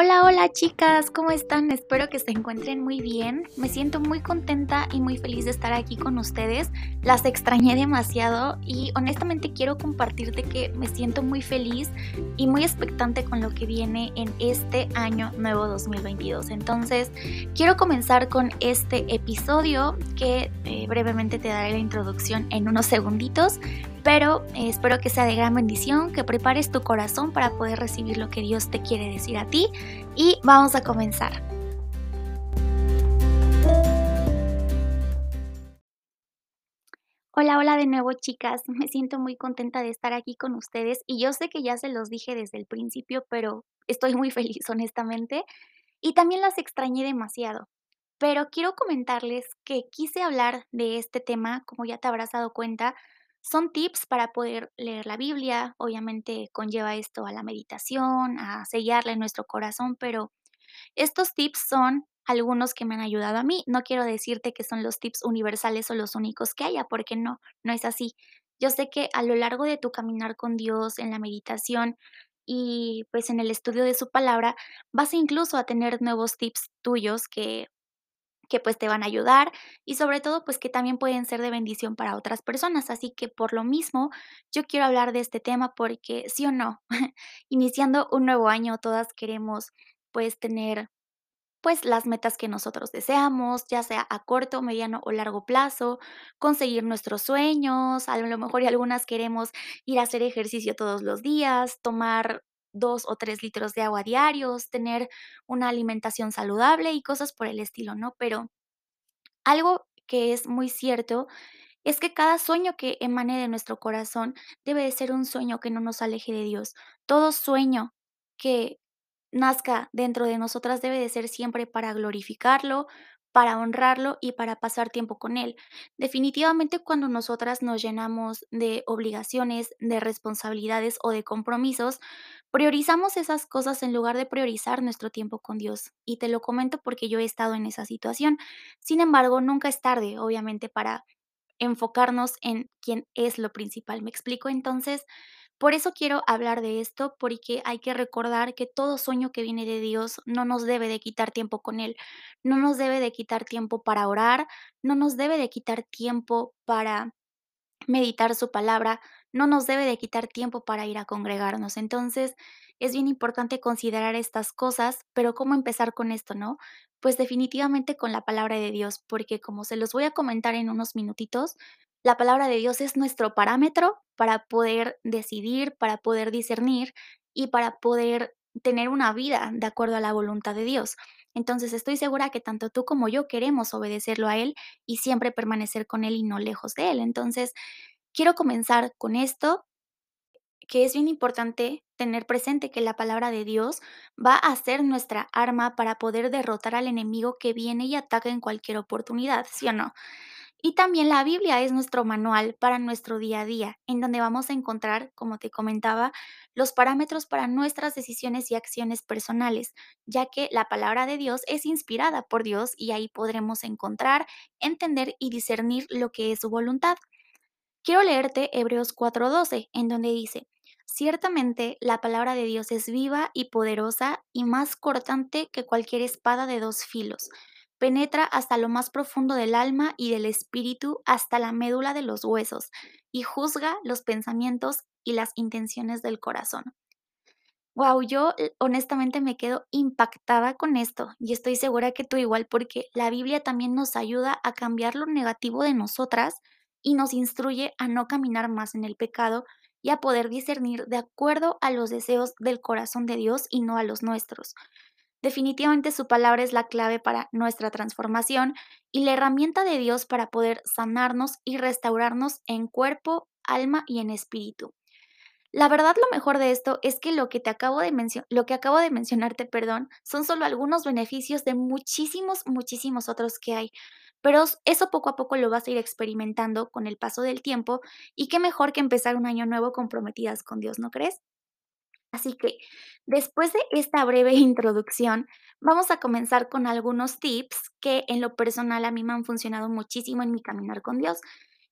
Hola, hola chicas, ¿cómo están? Espero que se encuentren muy bien. Me siento muy contenta y muy feliz de estar aquí con ustedes. Las extrañé demasiado y honestamente quiero compartirte que me siento muy feliz y muy expectante con lo que viene en este año nuevo 2022. Entonces, quiero comenzar con este episodio que eh, brevemente te daré la introducción en unos segunditos pero eh, espero que sea de gran bendición, que prepares tu corazón para poder recibir lo que Dios te quiere decir a ti y vamos a comenzar. Hola, hola de nuevo chicas, me siento muy contenta de estar aquí con ustedes y yo sé que ya se los dije desde el principio, pero estoy muy feliz honestamente y también las extrañé demasiado. Pero quiero comentarles que quise hablar de este tema, como ya te habrás dado cuenta, son tips para poder leer la Biblia, obviamente conlleva esto a la meditación, a sellarla en nuestro corazón, pero estos tips son algunos que me han ayudado a mí. No quiero decirte que son los tips universales o los únicos que haya, porque no, no es así. Yo sé que a lo largo de tu caminar con Dios, en la meditación y pues en el estudio de su palabra, vas incluso a tener nuevos tips tuyos que que pues te van a ayudar y sobre todo pues que también pueden ser de bendición para otras personas. Así que por lo mismo yo quiero hablar de este tema porque sí o no, iniciando un nuevo año todas queremos pues tener pues las metas que nosotros deseamos, ya sea a corto, mediano o largo plazo, conseguir nuestros sueños, a lo mejor y algunas queremos ir a hacer ejercicio todos los días, tomar dos o tres litros de agua diarios, tener una alimentación saludable y cosas por el estilo, ¿no? Pero algo que es muy cierto es que cada sueño que emane de nuestro corazón debe de ser un sueño que no nos aleje de Dios. Todo sueño que nazca dentro de nosotras debe de ser siempre para glorificarlo, para honrarlo y para pasar tiempo con Él. Definitivamente cuando nosotras nos llenamos de obligaciones, de responsabilidades o de compromisos, priorizamos esas cosas en lugar de priorizar nuestro tiempo con Dios. Y te lo comento porque yo he estado en esa situación. Sin embargo, nunca es tarde, obviamente, para enfocarnos en quién es lo principal. ¿Me explico? Entonces, por eso quiero hablar de esto, porque hay que recordar que todo sueño que viene de Dios no nos debe de quitar tiempo con Él, no nos debe de quitar tiempo para orar, no nos debe de quitar tiempo para meditar su palabra, no nos debe de quitar tiempo para ir a congregarnos. Entonces, es bien importante considerar estas cosas, pero ¿cómo empezar con esto, no? Pues definitivamente con la palabra de Dios, porque como se los voy a comentar en unos minutitos, la palabra de Dios es nuestro parámetro para poder decidir, para poder discernir y para poder tener una vida de acuerdo a la voluntad de Dios. Entonces estoy segura que tanto tú como yo queremos obedecerlo a Él y siempre permanecer con Él y no lejos de Él. Entonces, quiero comenzar con esto, que es bien importante tener presente que la palabra de Dios va a ser nuestra arma para poder derrotar al enemigo que viene y ataca en cualquier oportunidad, ¿sí o no? Y también la Biblia es nuestro manual para nuestro día a día, en donde vamos a encontrar, como te comentaba, los parámetros para nuestras decisiones y acciones personales, ya que la palabra de Dios es inspirada por Dios y ahí podremos encontrar, entender y discernir lo que es su voluntad. Quiero leerte Hebreos 4:12, en donde dice, Ciertamente la palabra de Dios es viva y poderosa y más cortante que cualquier espada de dos filos. Penetra hasta lo más profundo del alma y del espíritu, hasta la médula de los huesos, y juzga los pensamientos y las intenciones del corazón. Wow, yo eh, honestamente me quedo impactada con esto y estoy segura que tú igual porque la Biblia también nos ayuda a cambiar lo negativo de nosotras y nos instruye a no caminar más en el pecado y a poder discernir de acuerdo a los deseos del corazón de Dios y no a los nuestros. Definitivamente su palabra es la clave para nuestra transformación y la herramienta de Dios para poder sanarnos y restaurarnos en cuerpo, alma y en espíritu. La verdad, lo mejor de esto es que lo que te acabo de lo que acabo de mencionarte, perdón, son solo algunos beneficios de muchísimos, muchísimos otros que hay. Pero eso poco a poco lo vas a ir experimentando con el paso del tiempo, y qué mejor que empezar un año nuevo comprometidas con Dios, ¿no crees? Así que, después de esta breve introducción, vamos a comenzar con algunos tips que en lo personal a mí me han funcionado muchísimo en mi caminar con Dios.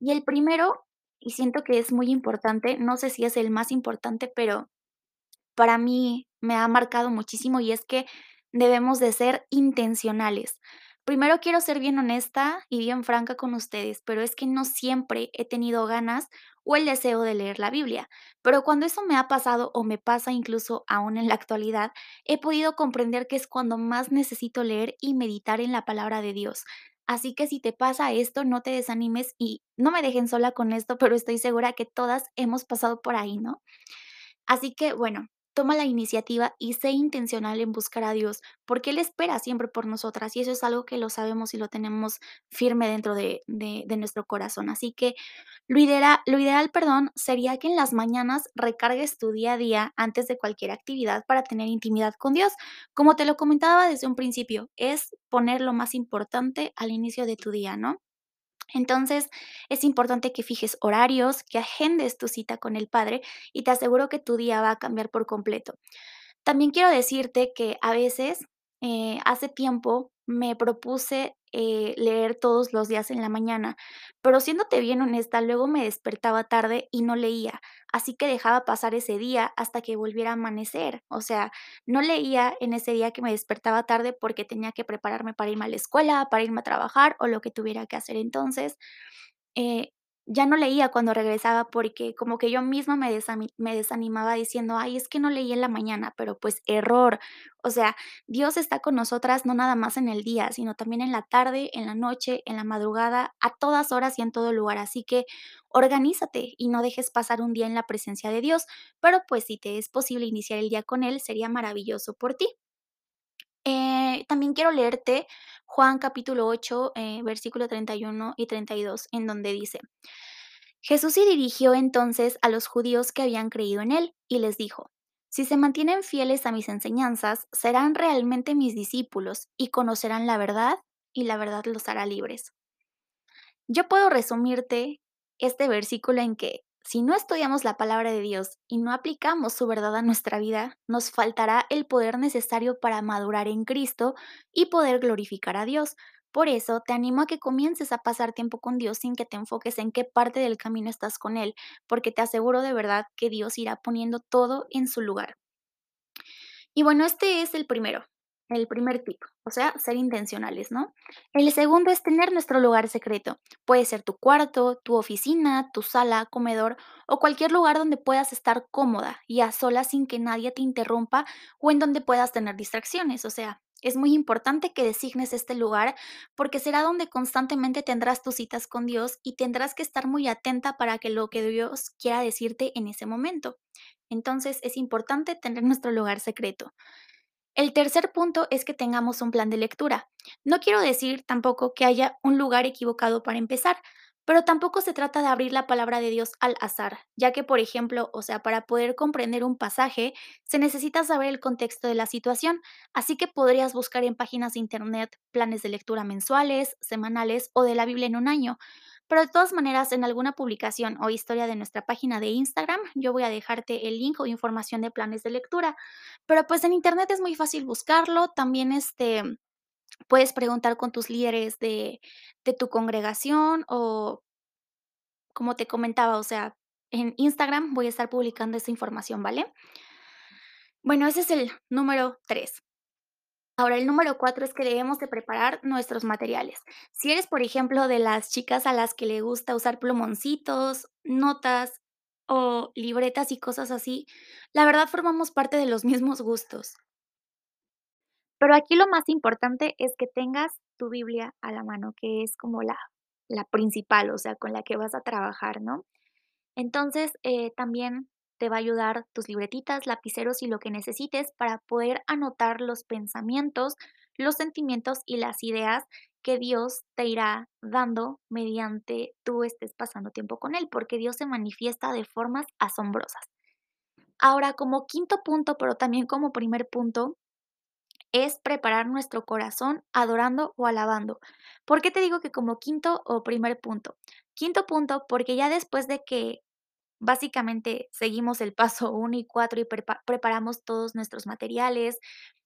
Y el primero, y siento que es muy importante, no sé si es el más importante, pero para mí me ha marcado muchísimo, y es que debemos de ser intencionales. Primero quiero ser bien honesta y bien franca con ustedes, pero es que no siempre he tenido ganas o el deseo de leer la Biblia. Pero cuando eso me ha pasado o me pasa incluso aún en la actualidad, he podido comprender que es cuando más necesito leer y meditar en la palabra de Dios. Así que si te pasa esto, no te desanimes y no me dejen sola con esto, pero estoy segura que todas hemos pasado por ahí, ¿no? Así que, bueno, toma la iniciativa y sé intencional en buscar a Dios, porque Él espera siempre por nosotras y eso es algo que lo sabemos y lo tenemos firme dentro de, de- nuestro corazón. Así que lo ideal, lo ideal, perdón, sería que en las mañanas recargues tu día a día antes de cualquier actividad para tener intimidad con Dios. Como te lo comentaba desde un principio, es poner lo más importante al inicio de tu día, ¿no? Entonces, es importante que fijes horarios, que agendes tu cita con el padre y te aseguro que tu día va a cambiar por completo. También quiero decirte que a veces, eh, hace tiempo me propuse, eh, leer todos los días en la mañana, pero siéndote bien honesta, luego me despertaba tarde y no leía, así que dejaba pasar ese día hasta que volviera a amanecer. O sea, no leía en ese día que me despertaba tarde porque tenía que prepararme para irme a la escuela, para irme a trabajar o lo que tuviera que hacer. Entonces, eh, ya no leía cuando regresaba porque como que yo misma me me desanimaba diciendo: "Ay, es que no leí en la mañana", pero, pues, error. O sea, Dios está con nosotras no nada más en el día, sino también en la tarde, en la noche, en la madrugada, a todas horas y en todo lugar. Así que organízate y no dejes pasar un día en la presencia de Dios, pero, pues, si te es posible iniciar el día con Él, sería maravilloso por ti. Eh, también quiero leerte Juan capítulo 8, eh, versículo 31 y 32, en donde dice: Jesús se dirigió entonces a los judíos que habían creído en él y les dijo: Si se mantienen fieles a mis enseñanzas, serán realmente mis discípulos y conocerán la verdad, y la verdad los hará libres. Yo puedo resumirte este versículo en que si no estudiamos la palabra de Dios y no aplicamos su verdad a nuestra vida, nos faltará el poder necesario para madurar en Cristo y poder glorificar a Dios. Por eso te animo a que comiences a pasar tiempo con Dios sin que te enfoques en qué parte del camino estás con Él, porque te aseguro de verdad que Dios irá poniendo todo en su lugar. Y bueno, este es el primero, el primer tip, o sea, ser intencionales, ¿no? El segundo es tener nuestro lugar secreto. Puede ser tu cuarto, tu oficina, tu sala, comedor o cualquier lugar donde puedas estar cómoda y a solas sin que nadie te interrumpa o en donde puedas tener distracciones. O sea, es muy importante que designes este lugar porque será donde constantemente tendrás tus citas con Dios y tendrás que estar muy atenta para que lo que Dios quiera decirte en ese momento. Entonces es importante tener nuestro lugar secreto. El tercer punto es que tengamos un plan de lectura. No quiero decir tampoco que haya un lugar equivocado para empezar, pero tampoco se trata de abrir la palabra de Dios al azar, ya que, por ejemplo, o sea, para poder comprender un pasaje, se necesita saber el contexto de la situación, así que podrías buscar en páginas de internet planes de lectura mensuales, semanales o de la Biblia en un año. Pero de todas maneras, en alguna publicación o historia de nuestra página de Instagram, yo voy a dejarte el link o información de planes de lectura. Pero, pues, en Internet es muy fácil buscarlo. También, este, puedes preguntar con tus líderes de de tu congregación o, como te comentaba, o sea, en Instagram voy a estar publicando esa información, ¿vale? Bueno, ese es el número 3. Ahora, el número 4 es que debemos de preparar nuestros materiales. Si eres, por ejemplo, de las chicas a las que le gusta usar plumoncitos, notas o libretas y cosas así, la verdad formamos parte de los mismos gustos. Pero aquí lo más importante es que tengas tu Biblia a la mano, que es como la la principal, o sea, con la que vas a trabajar, ¿no? Entonces, eh, también te va a ayudar tus libretitas, lapiceros y lo que necesites para poder anotar los pensamientos, los sentimientos y las ideas que Dios te irá dando mediante tú estés pasando tiempo con Él, porque Dios se manifiesta de formas asombrosas. Ahora, como quinto punto, pero también como primer punto, es preparar nuestro corazón adorando o alabando. ¿Por qué te digo que como quinto o primer punto? Quinto punto, porque ya después de que básicamente seguimos el paso uno y 4 y prepa preparamos todos nuestros materiales,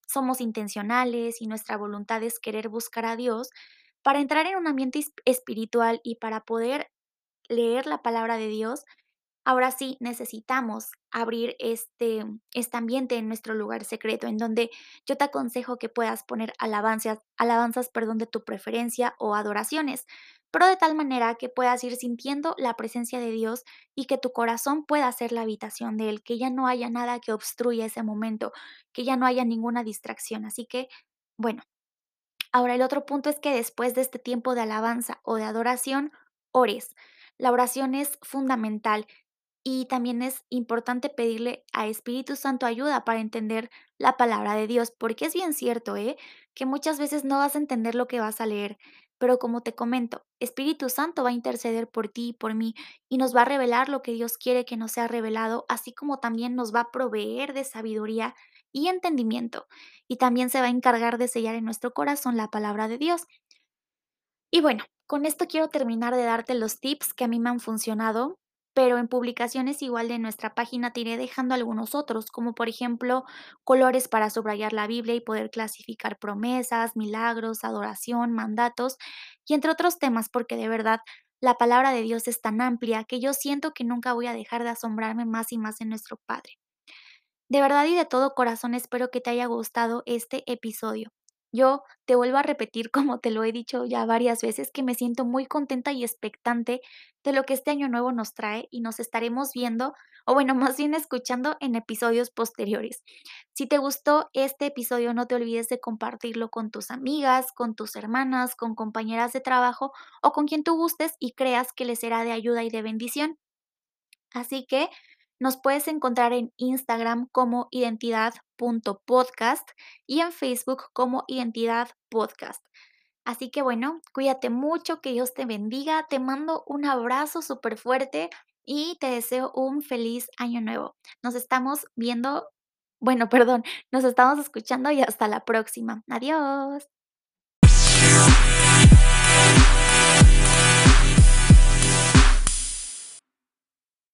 somos intencionales y nuestra voluntad es querer buscar a Dios, para entrar en un ambiente es espiritual y para poder leer la palabra de Dios, Ahora sí, necesitamos abrir este este ambiente en nuestro lugar secreto, en donde yo te aconsejo que puedas poner alabancias alabanzas, perdón, de tu preferencia o adoraciones, pero de tal manera que puedas ir sintiendo la presencia de Dios y que tu corazón pueda ser la habitación de Él, que ya no haya nada que obstruya ese momento, que ya no haya ninguna distracción. Así que, bueno, ahora el otro punto es que después de este tiempo de alabanza o de adoración, ores. La oración es fundamental. Y también es importante pedirle a Espíritu Santo ayuda para entender la palabra de Dios, porque es bien cierto, ¿eh? Que muchas veces no vas a entender lo que vas a leer, pero como te comento, Espíritu Santo va a interceder por ti y por mí y nos va a revelar lo que Dios quiere que nos sea revelado, así como también nos va a proveer de sabiduría y entendimiento, y también se va a encargar de sellar en nuestro corazón la palabra de Dios. Y bueno, con esto quiero terminar de darte los tips que a mí me han funcionado, pero en publicaciones igual de nuestra página te iré dejando algunos otros, como por ejemplo, colores para subrayar la Biblia y poder clasificar promesas, milagros, adoración, mandatos y entre otros temas, porque de verdad la palabra de Dios es tan amplia que yo siento que nunca voy a dejar de asombrarme más y más en nuestro Padre. De verdad y de todo corazón espero que te haya gustado este episodio. Yo te vuelvo a repetir, como te lo he dicho ya varias veces, que me siento muy contenta y expectante de lo que este año nuevo nos trae y nos estaremos viendo, o bueno, más bien escuchando en episodios posteriores. Si te gustó este episodio, no te olvides de compartirlo con tus amigas, con tus hermanas, con compañeras de trabajo o con quien tú gustes y creas que les será de ayuda y de bendición. Así que nos puedes encontrar en Instagram como identidad.podcast y en Facebook como identidad podcast. Así que bueno, cuídate mucho, que Dios te bendiga, te mando un abrazo súper fuerte y te deseo un feliz año nuevo. Nos estamos viendo, bueno, perdón, nos estamos escuchando y hasta la próxima. Adiós.